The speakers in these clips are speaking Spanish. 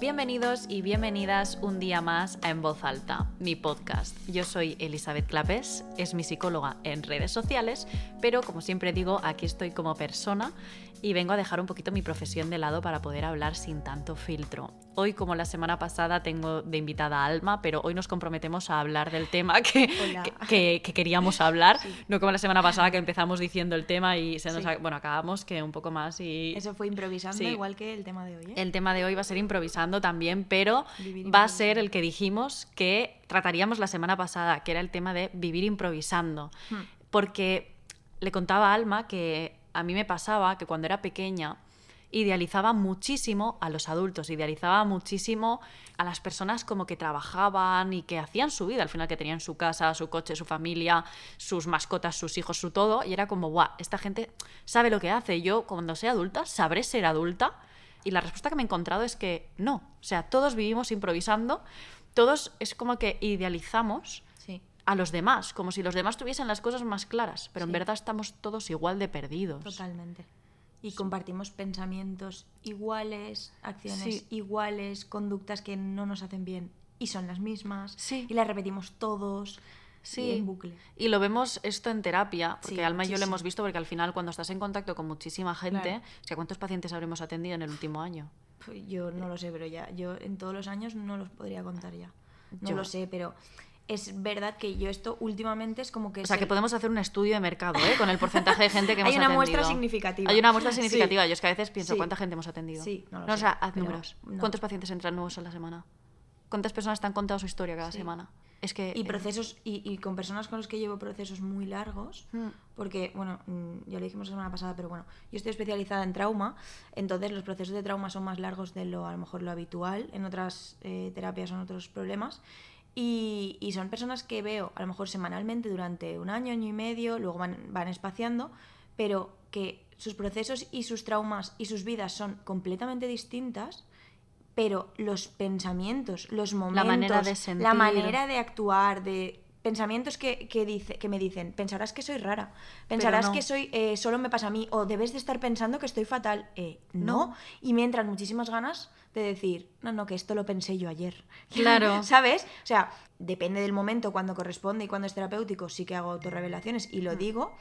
Bienvenidos y bienvenidas un día más a En Voz Alta, mi podcast. Yo soy Elizabeth Clapés, es mi psicóloga en redes sociales, pero como siempre digo, aquí estoy como persona y vengo a dejar un poquito mi profesión de lado para poder hablar sin tanto filtro. Hoy, como la semana pasada, tengo de invitada a Alma, pero hoy nos comprometemos a hablar del tema que, que, queríamos hablar, no como la semana pasada que empezamos diciendo el tema y se nos bueno, acabamos que un poco más y... Eso fue improvisando, igual que el tema de hoy. ¿eh? El tema de hoy va a ser improvisando también, pero va a ser el que dijimos que trataríamos la semana pasada, que era el tema de vivir improvisando. Hmm. Porque le contaba a Alma que a mí me pasaba que cuando era pequeña idealizaba muchísimo a los adultos, idealizaba muchísimo a las personas como que trabajaban y que hacían su vida, al final que tenían su casa, su coche, su familia, sus mascotas, sus hijos, su todo, y era como, guau, esta gente sabe lo que hace, yo cuando sea adulta sabré ser adulta. Y la respuesta que me he encontrado es que no, o sea, todos vivimos improvisando, todos es como que idealizamos a los demás, como si los demás tuviesen las cosas más claras, pero en verdad estamos todos igual de perdidos. Totalmente. Y compartimos pensamientos iguales, acciones iguales, conductas que no nos hacen bien y son las mismas. Y las repetimos todos. Sí. en bucle. Y lo vemos esto en terapia, porque Alma y yo lo hemos visto, porque al final cuando estás en contacto con muchísima gente, ¿cuántos pacientes habremos atendido en el último año? Pues yo no lo sé, pero ya, yo en todos los años no los podría contar ya. No lo sé, pero es verdad que yo esto últimamente es como que... O sea, que podemos hacer un estudio de mercado, ¿eh? Con el porcentaje de gente que hemos atendido. Hay una muestra significativa. Hay una muestra significativa. Yo es que a veces pienso, ¿cuánta gente hemos atendido? Sí, no lo no, O sea, haz números. ¿Cuántos pacientes entran nuevos a la semana? ¿Cuántas personas te han contado su historia cada semana? Es que, y eh, procesos y, con personas con los que llevo procesos muy largos hmm. porque bueno mm, ya lo dijimos la semana pasada pero bueno yo estoy especializada en trauma entonces los procesos de trauma son más largos de lo a lo mejor lo habitual en otras eh, terapias son otros problemas y, son personas que veo a lo mejor semanalmente durante un año, año y medio, luego van, van espaciando, pero que sus procesos y sus traumas y sus vidas son completamente distintas, pero los pensamientos, los momentos, la manera de, sentir. La manera de actuar, de pensamientos que, que, dice, que me dicen, pensarás que soy rara, pensarás que soy eh, solo me pasa a mí, o debes de estar pensando que estoy fatal. Eh, no. Y me entran muchísimas ganas de decir, no, no, que esto lo pensé yo ayer. Claro. ¿Sabes? O sea, depende del momento, cuando corresponde y cuando es terapéutico, sí que hago autorrevelaciones y lo mm. digo,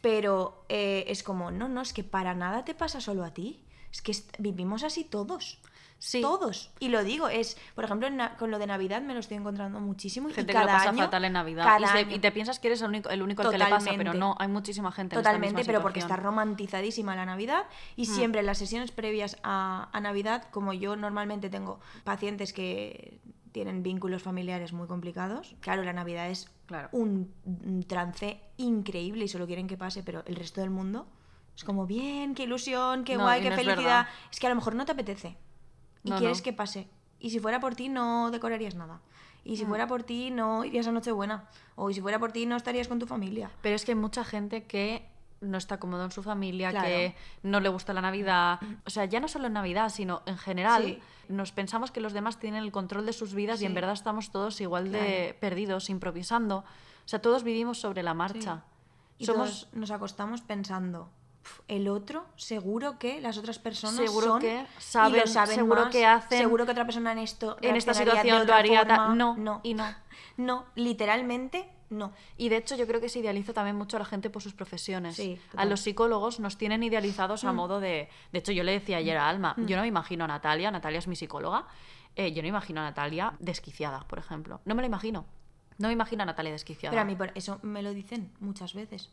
pero eh, es como, no, no, es que para nada te pasa solo a ti. Es que vivimos así todos. Sí. Todos. Y lo digo, es, por ejemplo, con lo de Navidad me lo estoy encontrando muchísimo. Gente y cada que lo pasa año, fatal en Navidad. Y, te piensas que eres el único, el único al que le pasa, pero no, hay muchísima gente. Totalmente, en pero porque está romantizadísima la Navidad. Y hmm. siempre en las sesiones previas a, a Navidad, como yo normalmente tengo pacientes que tienen vínculos familiares muy complicados. Claro, la Navidad es claro. un, trance increíble y solo quieren que pase, pero el resto del mundo es como, bien, qué ilusión, qué guay, qué felicidad. Es, que a lo mejor no te apetece y quieres que pase. Y si fuera por ti, no decorarías nada. Y si mm. fuera por ti, no irías a Nochebuena. O si fuera por ti, no estarías con tu familia. Pero es que hay mucha gente que no está cómodo en su familia, que no le gusta la Navidad. O sea, ya no solo en Navidad, sino en general. Nos pensamos que los demás tienen el control de sus vidas y en verdad estamos todos igual de perdidos, improvisando. O sea, todos vivimos sobre la marcha. Y Somos... nos acostamos pensando, el otro, seguro que las otras personas seguro que saben, seguro que hacen, seguro que otra persona en esto en esta situación lo haría no, no y no, no, literalmente no. Y de hecho yo creo que se idealiza también mucho a la gente por sus profesiones. Sí, a los psicólogos nos tienen idealizados a modo de... De hecho yo le decía ayer a Alma, yo no me imagino a Natalia, Natalia es mi psicóloga, eh, yo no me imagino a Natalia desquiciada, por ejemplo. No me la imagino. No me imagino a Natalia desquiciada. Pero a mí por eso me lo dicen muchas veces.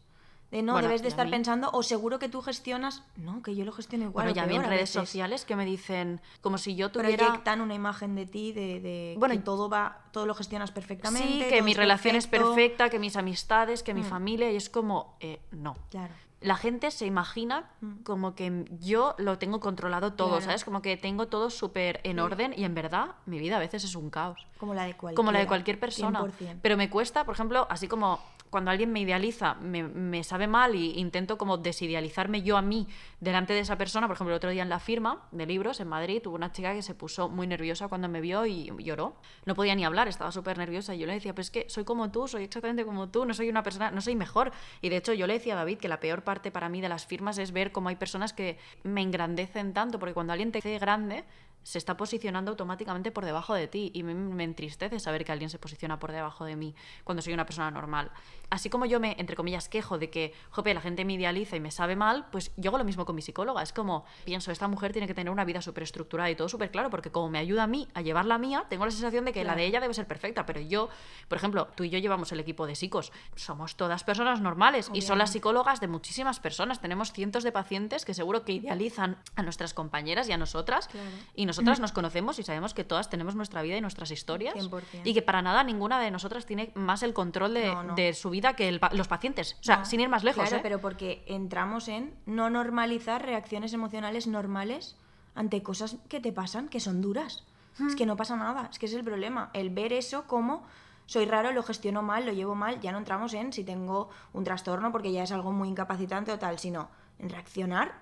De no, Bueno, debes de estar mí- pensando, o seguro que tú gestionas. No, que yo lo gestiono igual. bueno, ya vi en redes sociales que me dicen como si yo tuviera... Proyectan una imagen de ti, de, de Bueno, que todo va, todo lo gestionas perfectamente. Sí, que mi relación es perfecta, que mis amistades, que mi familia, y es como, eh, no. Claro. La gente se imagina como que yo lo tengo controlado todo, Claro. ¿sabes? Como que tengo todo súper en orden y en verdad mi vida a veces es un caos. Como la de cualquier Como la de cualquier persona. Pero me cuesta, por ejemplo, así como cuando alguien me idealiza, me, sabe mal y intento como desidealizarme yo a mí delante de esa persona. Por ejemplo, el otro día en la firma de libros en Madrid tuvo una chica que se puso muy nerviosa cuando me vio y lloró. No podía ni hablar, estaba súper nerviosa. Y yo le decía, pues es que soy como tú, soy exactamente como tú, no soy una persona, no soy mejor. Y de hecho yo le decía a David que la peor parte para mí de las firmas es ver cómo hay personas que me engrandecen tanto, porque cuando alguien te hace grande, se está posicionando automáticamente por debajo de ti y me, me entristece saber que alguien se posiciona por debajo de mí cuando soy una persona normal. Así como yo me, entre comillas, quejo de que, jope, la gente me idealiza y me sabe mal, pues yo hago lo mismo con mi psicóloga. Es como, pienso, esta mujer tiene que tener una vida súper estructurada y todo súper claro, porque como me ayuda a mí a llevar la mía, tengo la sensación de que la de ella debe ser perfecta, pero yo, por ejemplo, tú y yo llevamos el equipo de psicos, somos todas personas normales y son las psicólogas de muchísimas personas. Tenemos cientos de pacientes que seguro que idealizan a nuestras compañeras y a nosotras, y nosotras nos conocemos y sabemos que todas tenemos nuestra vida y nuestras historias, 100%. y que para nada ninguna de nosotras tiene más el control de, No, no. de su vida que el los pacientes. O sea, No, sin ir más lejos. Claro, ¿eh? pero porque entramos en no normalizar reacciones emocionales normales ante cosas que te pasan, que son duras. Es que no pasa nada, es que ese es el problema. El ver eso como soy raro, lo gestiono mal, lo llevo mal, ya no entramos en si tengo un trastorno porque ya es algo muy incapacitante o tal, sino en reaccionar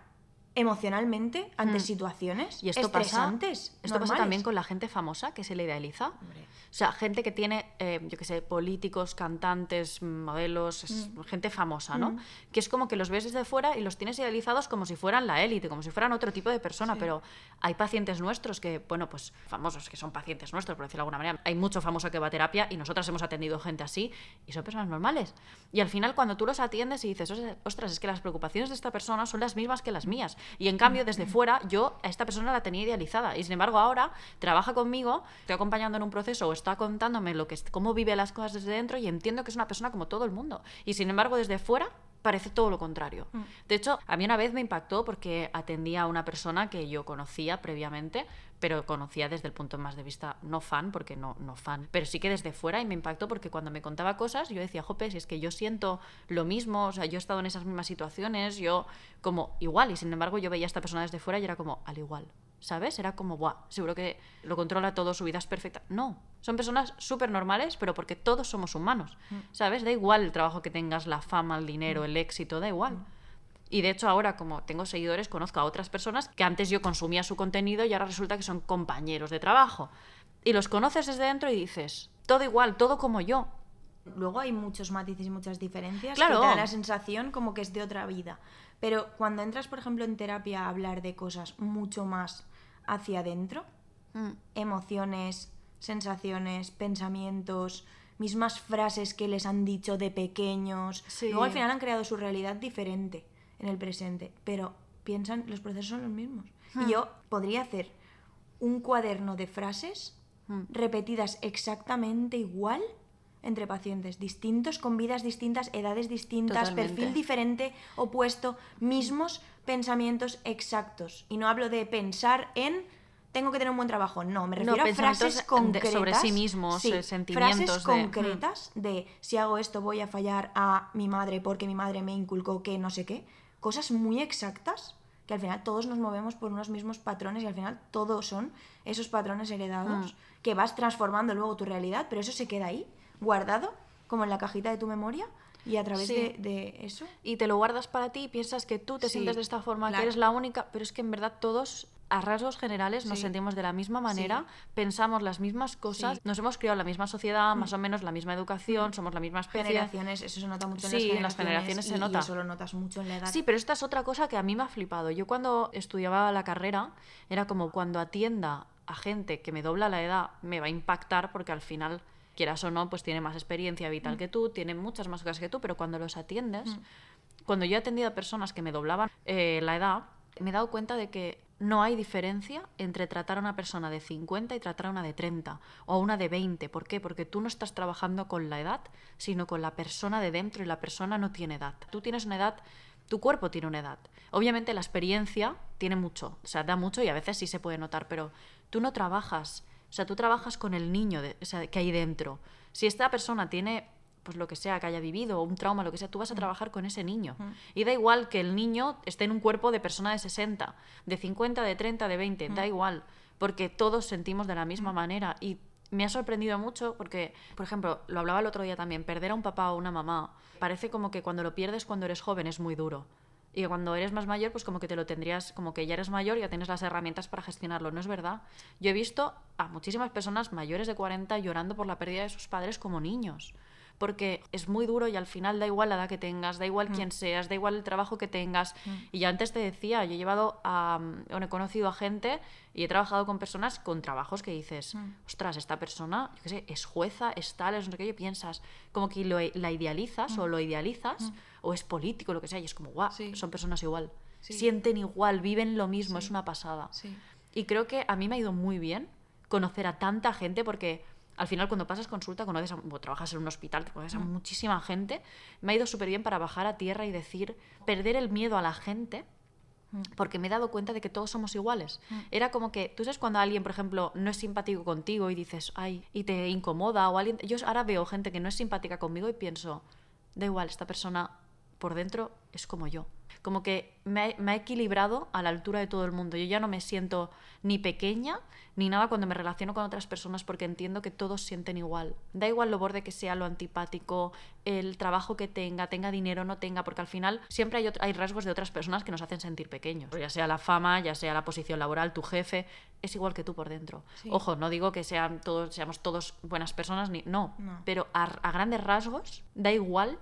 emocionalmente ante situaciones Y esto pasa, esto pasa normales. también con la gente famosa que se le idealiza. O sea, gente que tiene, eh, yo qué sé, políticos, cantantes, modelos, Mm. gente famosa, ¿no? Que es como que los ves desde fuera y los tienes idealizados como si fueran la élite, como si fueran otro tipo de persona. Pero hay pacientes nuestros que, bueno, pues famosos, que son pacientes nuestros, por decirlo de alguna manera. Hay mucho famoso que va a terapia y nosotras hemos atendido gente así y son personas normales. Y al final, cuando tú los atiendes y dices, "Os- ostras, es que las preocupaciones de esta persona son las mismas que las mías. Y en cambio, desde fuera, yo a esta persona la tenía idealizada. Y sin embargo, ahora trabaja conmigo, estoy acompañando en un proceso o está contándome lo que es, cómo vive las cosas desde dentro y entiendo que es una persona como todo el mundo. Y sin embargo, desde fuera parece todo lo contrario. De hecho, a mí una vez me impactó porque atendía a una persona que yo conocía previamente, pero conocía desde el punto más de vista no fan, porque no, no fan, pero sí que desde fuera y me impactó porque cuando me contaba cosas yo decía, jope, si es que yo siento lo mismo, o sea, yo he estado en esas mismas situaciones, yo como igual, y sin embargo yo veía a esta persona desde fuera y era como al igual. ¿Sabes? Era como, buah, seguro que lo controla todo, su vida es perfecta. No, son personas súper normales, pero porque todos somos humanos. ¿Sabes? Da igual el trabajo que tengas, la fama, el dinero, el éxito, da igual. Y de hecho ahora, como tengo seguidores, conozco a otras personas que antes yo consumía su contenido y ahora resulta que son compañeros de trabajo. Y los conoces desde dentro y dices, todo igual, todo como yo. Luego hay muchos matices y muchas diferencias Claro. que te da la sensación como que es de otra vida. Pero cuando entras, por ejemplo, en terapia a hablar de cosas mucho más hacia adentro, Mm. emociones, sensaciones, pensamientos, mismas frases que les han dicho de pequeños, Sí. luego al final han creado su realidad diferente en el presente, pero piensan, los procesos son los mismos. Hmm. Y yo podría hacer un cuaderno de frases Hmm. repetidas exactamente igual entre pacientes distintos, con vidas distintas, edades distintas, Totalmente. perfil diferente, opuesto, mismos pensamientos exactos. Y no hablo de pensar en tengo que tener un buen trabajo, no, me No, refiero a frases concretas sobre sí mismos, sí, eh, sentimientos frases de- concretas de si hago esto voy a fallar a mi madre porque mi madre me inculcó que no sé qué, cosas muy exactas que al final todos nos movemos por unos mismos patrones y al final todos son esos patrones heredados Mm. que vas transformando luego tu realidad, pero eso se queda ahí, guardado, como en la cajita de tu memoria y a través Sí. de, de eso. y te lo guardas para ti y piensas que tú te Sí, sientes de esta forma, claro. que eres la única, pero es que en verdad todos a rasgos generales nos Sí. sentimos de la misma manera, pensamos las mismas cosas, Sí. Mm. nos hemos criado en la misma sociedad, más o menos la misma educación, somos la misma especie. Generaciones, eso se nota mucho en las generaciones. se y nota. eso lo notas mucho en la edad. Sí, pero esta es otra cosa que a mí me ha flipado. Yo cuando estudiaba la carrera, era como cuando atienda a gente que me dobla la edad, me va a impactar porque al final quieras o no, pues tiene más experiencia vital Mm. que tú, tiene muchas más cosas que tú, pero cuando los atiendes, cuando yo he atendido a personas que me doblaban eh, la edad, me he dado cuenta de que no hay diferencia entre tratar a una persona de 50 y tratar a una de 30 o a una de 20. ¿Por qué? Porque tú no estás trabajando con la edad, sino con la persona de dentro y la persona no tiene edad. Tú tienes una edad, tu cuerpo tiene una edad. Obviamente la experiencia tiene mucho, o sea, da mucho y a veces sí se puede notar, pero tú no trabajas, o sea, tú trabajas con el niño que hay dentro. Si esta persona tiene pues lo que sea que haya vivido, un trauma, lo que sea, tú vas a trabajar con ese niño. Y da igual que el niño esté en un cuerpo de persona de 60, de 50, de 30, de 20, da igual, porque todos sentimos de la misma manera. Y me ha sorprendido mucho porque, por ejemplo, lo hablaba el otro día también, perder a un papá o una mamá, parece como que cuando lo pierdes cuando eres joven es muy duro. Y cuando eres más mayor, pues como que te lo tendrías, como que ya eres mayor y ya tienes las herramientas para gestionarlo. No es verdad. Yo he visto a muchísimas personas mayores de 40 llorando por la pérdida de sus padres como niños. Porque es muy duro y al final da igual la edad que tengas, da igual quién seas, da igual el trabajo que tengas. Y ya antes te decía, yo he llevado a. bueno, he conocido a gente y he trabajado con personas con trabajos que dices, ostras, esta persona, yo qué sé, es jueza, es tal, es no sé qué, y piensas, como que lo, la idealizas o lo idealizas, o es político, lo que sea, y es como, guau, Sí. son personas igual. Sí. Sienten igual, viven lo mismo, es una pasada. Y creo que a mí me ha ido muy bien conocer a tanta gente porque al final cuando pasas consulta, conoces a, o trabajas en un hospital, te conoces a muchísima gente. Me ha ido súper bien para bajar a tierra y decir, perder el miedo a la gente. Porque me he dado cuenta de que todos somos iguales. Era como que, tú sabes cuando alguien, por ejemplo, no es simpático contigo y dices, ay, y te incomoda, o alguien. Yo ahora veo gente que no es simpática conmigo y pienso, da igual, esta persona por dentro es como yo. Como que me ha, me ha equilibrado a la altura de todo el mundo. Yo ya no me siento ni pequeña ni nada cuando me relaciono con otras personas porque entiendo que todos sienten igual. Da igual lo borde que sea, lo antipático, el trabajo que tenga, tenga dinero o no tenga, porque al final siempre hay, otro- hay rasgos de otras personas que nos hacen sentir pequeños. Ya sea la fama, ya sea la posición laboral, tu jefe, es igual que tú por dentro. Sí. Ojo, no digo que sean todos, seamos todos buenas personas, ni, no, No. pero a, a grandes rasgos da igual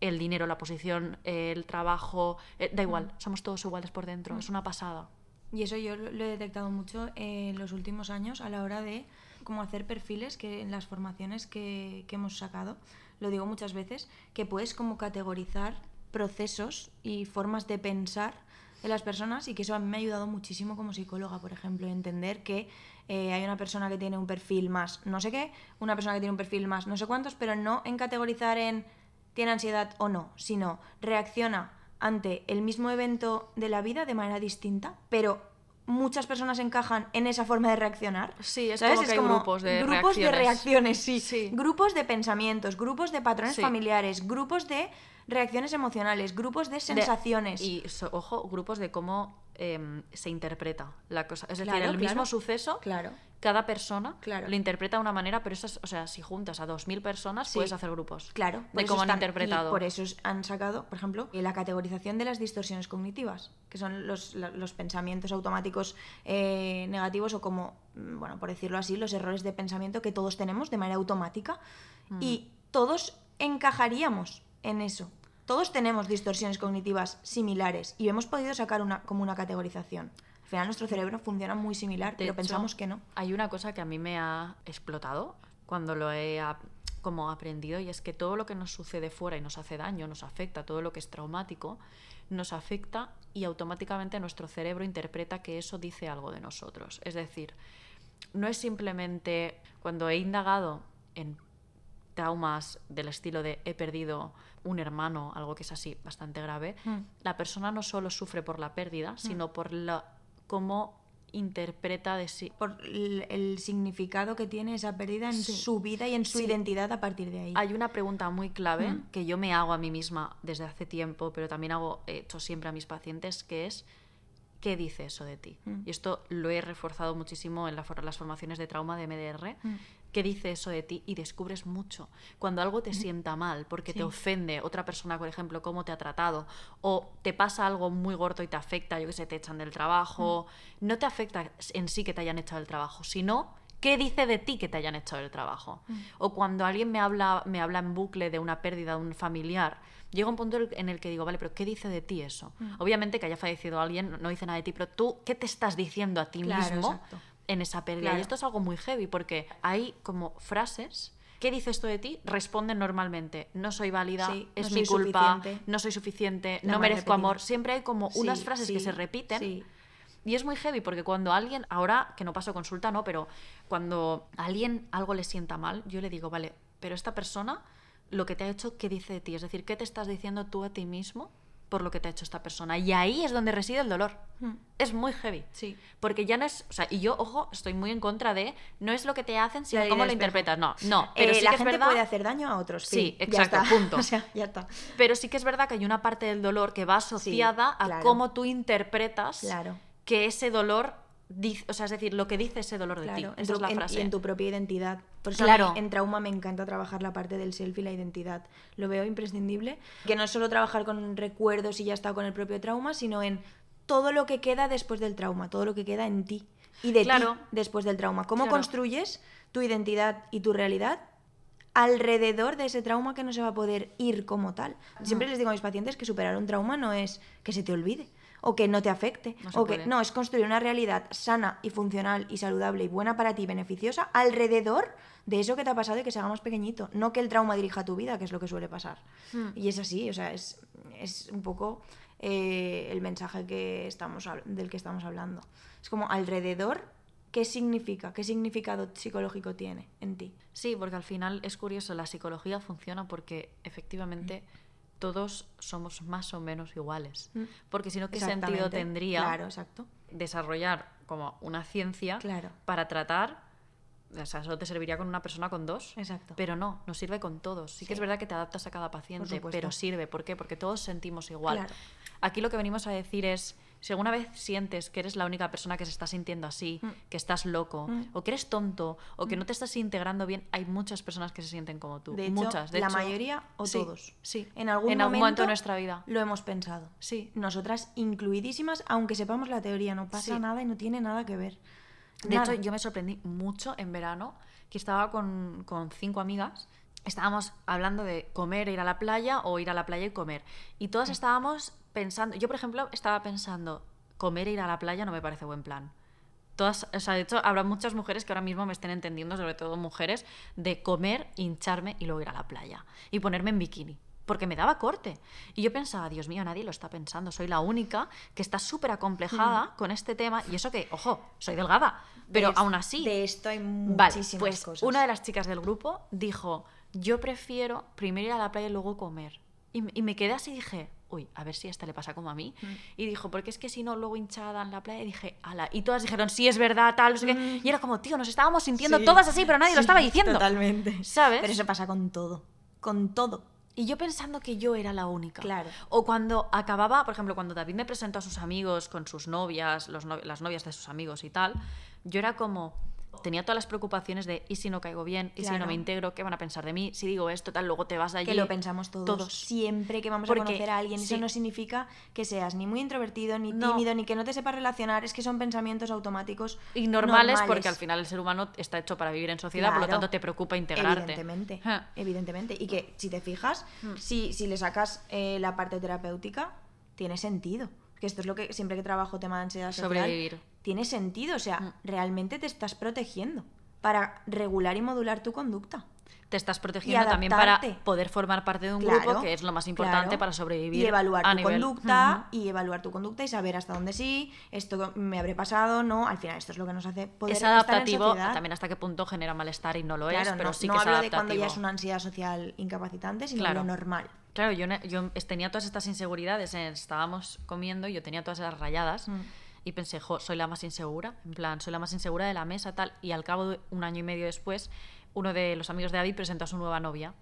el dinero, la posición, el trabajo, eh, da igual, somos todos iguales por dentro, es una pasada. Y eso yo lo lo he detectado mucho en los últimos años a la hora de cómo hacer perfiles que en las formaciones que, que hemos sacado, lo digo muchas veces, que puedes como categorizar procesos y formas de pensar de las personas y que eso a mí me ha ayudado muchísimo como psicóloga, por ejemplo, entender que eh, hay una persona que tiene un perfil más no sé qué, una persona que tiene un perfil más no sé cuántos, pero no en categorizar en tiene ansiedad o no, sino reacciona ante el mismo evento de la vida de manera distinta, pero muchas personas encajan en esa forma de reaccionar. Sí, es ¿sabes? como que hay grupos de grupos de reacciones. reacciones, sí. Sí. Grupos de pensamientos, grupos de patrones Sí. familiares, grupos de reacciones emocionales, grupos de De- sensaciones. y, so- ojo, grupos de cómo em, se interpreta la cosa. Es decir, el claro. mismo suceso, Claro. cada persona lo interpreta de una manera, pero eso es- o sea, si juntas a 2.000 personas, Sí. puedes hacer grupos. Claro, de cómo han interpretado. y por eso han sacado, por ejemplo, la categorización de las distorsiones cognitivas, que son los pensamientos automáticos eh, negativos o como, mm, bueno, por decirlo así, los errores de pensamiento que todos tenemos de manera automática Mm. y todos encajaríamos en eso. Todos tenemos distorsiones cognitivas similares y hemos podido sacar una, como una categorización. Al final nuestro cerebro funciona muy similar, De pero hecho, pensamos que no. Hay una cosa que a mí me ha explotado cuando lo he como aprendido y es que todo lo que nos sucede fuera y nos hace daño, nos afecta, todo lo que es traumático, nos afecta y automáticamente nuestro cerebro interpreta que eso dice algo de nosotros. Es decir, no es simplemente cuando he indagado en traumas del estilo de he perdido un hermano, algo que es así bastante grave, Mm. la persona no solo sufre por la pérdida, sino por la, cómo interpreta de sí. Por el, el significado que tiene esa pérdida en su vida y en su Sí. identidad a partir de ahí. Hay una pregunta muy clave Mm. que yo me hago a mí misma desde hace tiempo, pero también hago he hecho siempre a mis pacientes, que es ¿qué dice eso de ti? Mm. Y esto lo he reforzado muchísimo en la las formaciones de trauma de MDR. Mm. ¿Qué dice eso de ti? Y descubres mucho. Cuando algo te sienta mal, porque te ofende otra persona, por ejemplo, cómo te ha tratado, o te pasa algo muy gordo y te afecta, yo que sé, te echan del trabajo, Mm. no te afecta en sí que te hayan echado del trabajo, sino qué dice de ti que te hayan echado del trabajo. Mm. O cuando alguien me habla, me habla en bucle de una pérdida de un familiar, llega un punto en el que digo, vale, pero ¿qué dice de ti eso? Mm. Obviamente que haya fallecido alguien no dice nada de ti, pero tú, ¿qué te estás diciendo a ti Claro, mismo exacto. En esa pérdida? Claro. Y esto es algo muy heavy porque hay como frases ¿qué dice esto de ti? Responden normalmente, no soy válida, Sí, es no mi culpa, suficiente. no soy suficiente, La no merezco repetida. amor. Siempre hay como Sí, unas frases que se repiten. Y es muy heavy porque cuando alguien, ahora que no paso consulta, no, pero cuando a alguien algo le sienta mal, yo le digo, vale, pero esta persona, lo que te ha hecho, ¿qué dice de ti? Es decir, ¿qué te estás diciendo tú a ti mismo por lo que te ha hecho esta persona? Y ahí es donde reside el dolor. Hmm. Es muy heavy. Sí. Porque ya no es, o sea, y yo, ojo, estoy muy en contra de, no es lo que te hacen, sino cómo lo interpretas. No, no, pero Eh, sí la que es gente verdad. puede hacer daño a otros. Sí, exacto, punto. O sea, ya está. Pero sí que es verdad que hay una parte del dolor que va asociada a claro. cómo tú interpretas Claro. que ese dolor o sea, es decir, lo que dice ese dolor de Claro, ti. en Esa tu, es la en- frase. y en tu propia identidad. Por eso Claro. en trauma me encanta trabajar la parte del self y la identidad. Lo veo imprescindible. Que no es solo trabajar con recuerdos y ya está con el propio trauma, sino en todo lo que queda después del trauma, todo lo que queda en ti y de Claro. ti después del trauma. ¿Cómo Claro. construyes tu identidad y tu realidad alrededor de ese trauma que no se va a poder ir como tal? Siempre les digo a mis pacientes que superar un trauma no es que se te olvide o que no te afecte No o que puede. no es construir una realidad sana y funcional y saludable y buena para ti, beneficiosa, alrededor de eso que te ha pasado y que se haga más pequeñito. No que el trauma dirija tu vida, que es lo que suele pasar. Hmm. Y es así, o sea, es, es un poco eh, el mensaje que estamos, del que estamos hablando. Es como alrededor, ¿qué significa? ¿Qué significado psicológico tiene en ti? Sí, porque al final es curioso, la psicología funciona porque efectivamente todos somos más o menos iguales. Mm. Porque si no, ¿qué sentido tendría Claro, exacto. desarrollar como una ciencia Claro. para tratar, o sea, solo te serviría con una persona con dos, Exacto. pero no, nos sirve con todos. Sí, que es verdad que te adaptas a cada paciente, pero sirve. ¿Por qué? Porque todos sentimos igual. Claro. Aquí lo que venimos a decir es, si alguna vez sientes que eres la única persona que se está sintiendo así, Mm. que estás loco, o que eres tonto, o que no te estás integrando bien, hay muchas personas que se sienten como tú. De hecho, muchas, de la hecho, mayoría o sí, todos. Sí. En algún, momento, momento, de nuestra vida. Lo hemos pensado. Sí. Nosotras incluidísimas, aunque sepamos la teoría, no pasa Sí. nada y no tiene nada que ver. De Nada. hecho, yo me sorprendí mucho en verano que estaba con, con cinco amigas. Estábamos hablando de comer, ir a la playa o ir a la playa y comer. Y todas estábamos pensando, yo por ejemplo estaba pensando, comer e ir a la playa no me parece buen plan. Todas, o sea, de hecho, habrá muchas mujeres que ahora mismo me estén entendiendo, sobre todo mujeres, de comer, hincharme y luego ir a la playa. Y ponerme en bikini. Porque me daba corte. Y yo pensaba, Dios mío, nadie lo está pensando. Soy la única que está súper acomplejada con este tema. Y eso que, ojo, soy delgada. Pero De aún así. De esto hay Vale, muchísimas pues cosas. una de las chicas del grupo dijo, yo prefiero primero ir a la playa y luego comer. Y, y me quedé así y dije, uy, a ver si a esta le pasa como a mí. Mm. Y dijo, porque es que si no, luego hinchada en la playa. Y dije, ala. Y todas dijeron, sí, es verdad, tal, no sé qué. Y era como, tío, nos estábamos sintiendo Mm. Sí, todas así, pero nadie lo estaba diciendo. Totalmente. ¿Sabes? Pero eso pasa con todo. Con todo. Y yo pensando que yo era la única. Claro. O cuando acababa, por ejemplo, cuando David me presentó a sus amigos con sus novias, los no- las novias de sus amigos y tal, yo era como. Tenía todas las preocupaciones de ¿y si no caigo bien? ¿y si no me integro? ¿Qué van a pensar de mí? Si digo esto, tal, luego te vas allí. Que lo pensamos todos. Todos. Siempre que vamos Porque- a conocer a alguien. sí. Eso no significa que seas ni muy introvertido, ni No. tímido, ni que no te sepas relacionar. Es que son pensamientos automáticos. Y normales, normales. porque al final el ser humano está hecho para vivir en sociedad, por lo tanto te preocupa integrarte. Evidentemente, Ja. evidentemente. Y que si te fijas, Hmm. si, si le sacas eh, la parte terapéutica, tiene sentido. Que esto es lo que siempre que trabajo tema de ansiedad social, Sobrevivir. tiene sentido. O sea, Mm. realmente te estás protegiendo para regular y modular tu conducta. Te estás protegiendo también para poder formar parte de un Claro, grupo, que es lo más importante claro. para sobrevivir. Y evaluar a tu nivel- conducta, Ujú. y evaluar tu conducta y saber hasta dónde sí, esto me habré pasado, no. Al final, esto es lo que nos hace poder Es estar en adaptativo, también hasta qué punto genera malestar y no lo Claro, es, pero no, sí no que es hablo de adaptativo. cuando ya es una ansiedad social incapacitante, sino lo normal. Claro, yo, tenía todas estas inseguridades, eh, estábamos comiendo y yo tenía todas esas rayadas Mm. y pensé, jo, soy la más insegura, en plan, soy la más insegura de la mesa, tal. Y al cabo de un año y medio después, uno de los amigos de David presentó a su nueva novia.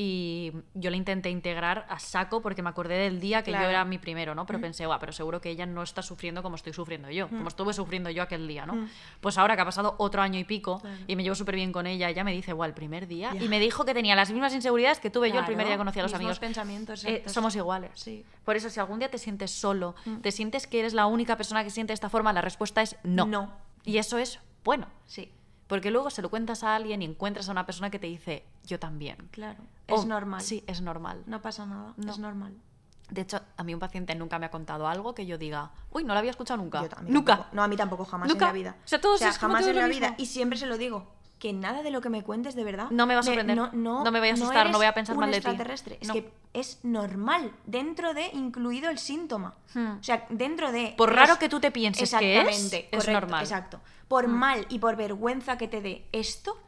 Y yo le intenté integrar a saco porque me acordé del día que Claro. yo era mi primero, ¿no? Pero pensé, guau, pero seguro que ella no está sufriendo como estoy sufriendo yo, como estuve sufriendo yo aquel día, ¿no? Pues ahora que ha pasado otro año y pico Claro. y me llevo súper bien con ella, ella me dice, guau, el primer día. Y me dijo que tenía las mismas inseguridades que tuve yo el primer día que conocí a los mismos amigos. pensamientos, Eh, somos iguales. Sí. Por eso, si algún día te sientes solo, te sientes que eres la única persona que siente de esta forma, la respuesta es no. No. Y eso es bueno. Sí, Porque luego se lo cuentas a alguien y encuentras a una persona que te dice, yo también. claro. O- es normal. Sí, es normal. No pasa nada, No. es normal. De hecho, a mí un paciente nunca me ha contado algo que yo diga, uy, no lo había escuchado nunca. Yo- mí nunca. tampoco. No, a mí tampoco, jamás Nunca. en la vida. O sea, todos jamás en la mismo. vida. Y siempre se lo digo. Que nada de lo que me cuentes de verdad. No me va a sorprender. no, no, No me voy a asustar, no eres voy a pensar un mal de ti. extraterrestre. Es No. que es normal, dentro de incluido el síntoma. Hmm. O sea, dentro de. Por es- raro que tú te pienses que es, Exactamente, es correcto, normal. Hmm. Exacto. Por mal y por vergüenza que te dé esto,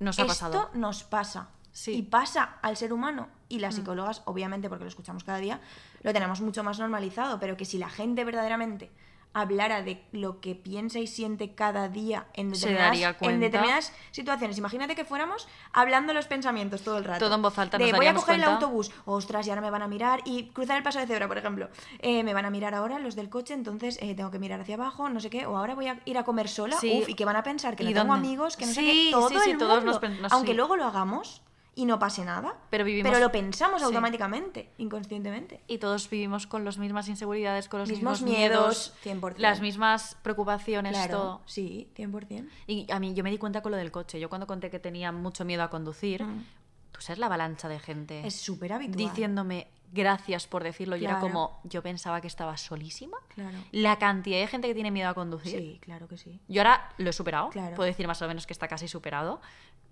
Nos ha esto pasado. nos pasa. Sí. Y pasa al ser humano. Y las psicólogas, obviamente, porque lo escuchamos cada día, lo tenemos mucho más normalizado. Pero que si la gente verdaderamente hablara de lo que piensa y siente cada día en determinadas, en determinadas situaciones. Imagínate que fuéramos hablando los pensamientos todo el rato. Todo en voz alta, De, voy a coger el autobús, ostras, y ahora me van a mirar y cruzar el paso de cebra, por ejemplo. Eh, me van a mirar ahora los del coche, entonces eh, tengo que mirar hacia abajo, no sé qué, o ahora voy a ir a comer sola, Sí. uf, y que van a pensar que ¿Y no tengo dónde? amigos, que no sé qué, todo sí, el todos mundo. nos pen- nos- Aunque luego lo hagamos y no pase nada, Pero vivimos- lo pensamos sí. automáticamente, inconscientemente. Y todos vivimos con las mismas inseguridades, con los Mismos mismos, miedos, miedos, 100%. las mismas preocupaciones, Claro, todo. sí, 100%. Y a mí, yo me di cuenta con lo del coche. Yo cuando conté que tenía mucho miedo a conducir, Mm. tú sabes la avalancha de gente Es súper habitual. diciéndome gracias por decirlo. Y era Claro. como, yo pensaba que estaba solísima. Claro. La cantidad de gente que tiene miedo a conducir. Sí, claro que sí. Yo ahora lo he superado. Claro. Puedo decir más o menos que está casi superado.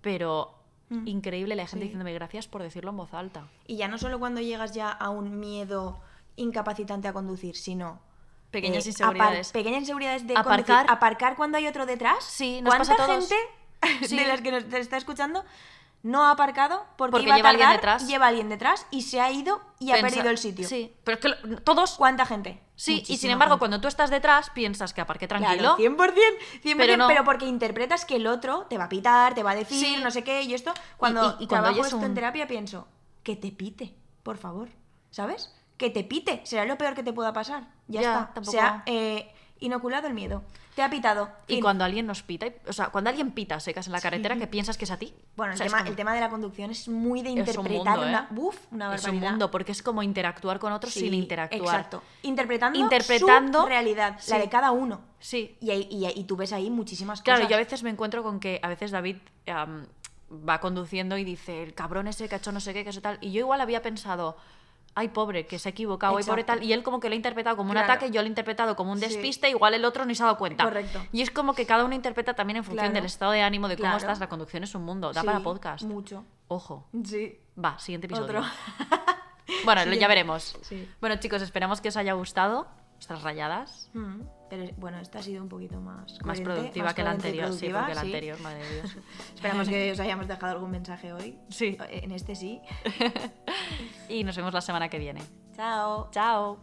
Pero Mm. increíble la gente Sí. diciéndome gracias por decirlo en voz alta. Y ya no solo cuando llegas ya a un miedo incapacitante a conducir, sino Pequeñas eh, inseguridades. pequeñas inseguridades de Aparcar. conducir. aparcar cuando hay otro detrás. Sí, nos pasa ¿Cuánta a todos. gente Sí. de las que nos está escuchando no ha aparcado porque, Porque iba a lleva alguien tardar, detrás. lleva alguien detrás y se ha ido y ha perdido el sitio? Sí, pero es que lo- todos. ¿Cuánta gente? Sí, y sin embargo, gente. cuando tú estás detrás, piensas que aparqué tranquilo. Claro, 100%, 100%, Pero pero, no. porque interpretas que el otro te va a pitar, te va a decir, Sí. no sé qué, y esto, cuando, y- y cuando trabajo esto en un- terapia pienso, que te pite, por favor, ¿sabes? Que te pite, será lo peor que te pueda pasar, ya, Ya, está, tampoco- se ha eh, inoculado el miedo, te ha pitado. Y fin. cuando alguien nos pita, o sea, cuando alguien pita secas en la carretera, que piensas que es a ti. Bueno, O el, sea, tema, como- el tema de la conducción es muy de un interpretar mundo, ¿eh? una, uf, una Es un barbaridad. mundo, porque es como interactuar con otros sin Sí, interactuar. Exacto. Interpretando, Interpretando- su realidad, Sí. la de cada uno. Sí. Y, y, y tú ves ahí muchísimas Claro, cosas. yo a veces me encuentro con que a veces David va conduciendo y dice, el cabrón ese que ha hecho no sé qué, que eso tal. Y yo igual había pensado, ay, pobre, que se ha equivocado, ay, pobre Exacto. tal. Y él como que lo ha interpretado como un ataque, yo lo he interpretado como un Sí. despiste, igual el otro ni se ha dado cuenta. Correcto. Y es como que cada uno interpreta también en función Claro. del estado de ánimo, de cómo Claro. estás. La conducción es un mundo, da Sí, para podcast. Mucho. Ojo. Sí. Va, siguiente episodio. Otro. Bueno, ya veremos. Sí. Bueno, chicos, esperamos que os haya gustado nuestras rayadas. Mm, Pero bueno, esta ha sido un poquito más. Más productiva más que la anterior, sí, porque la sí. anterior, madre de Dios. Esperamos que os hayamos dejado algún mensaje hoy. Sí. En este sí. Y nos vemos la semana que viene. Chao. Chao.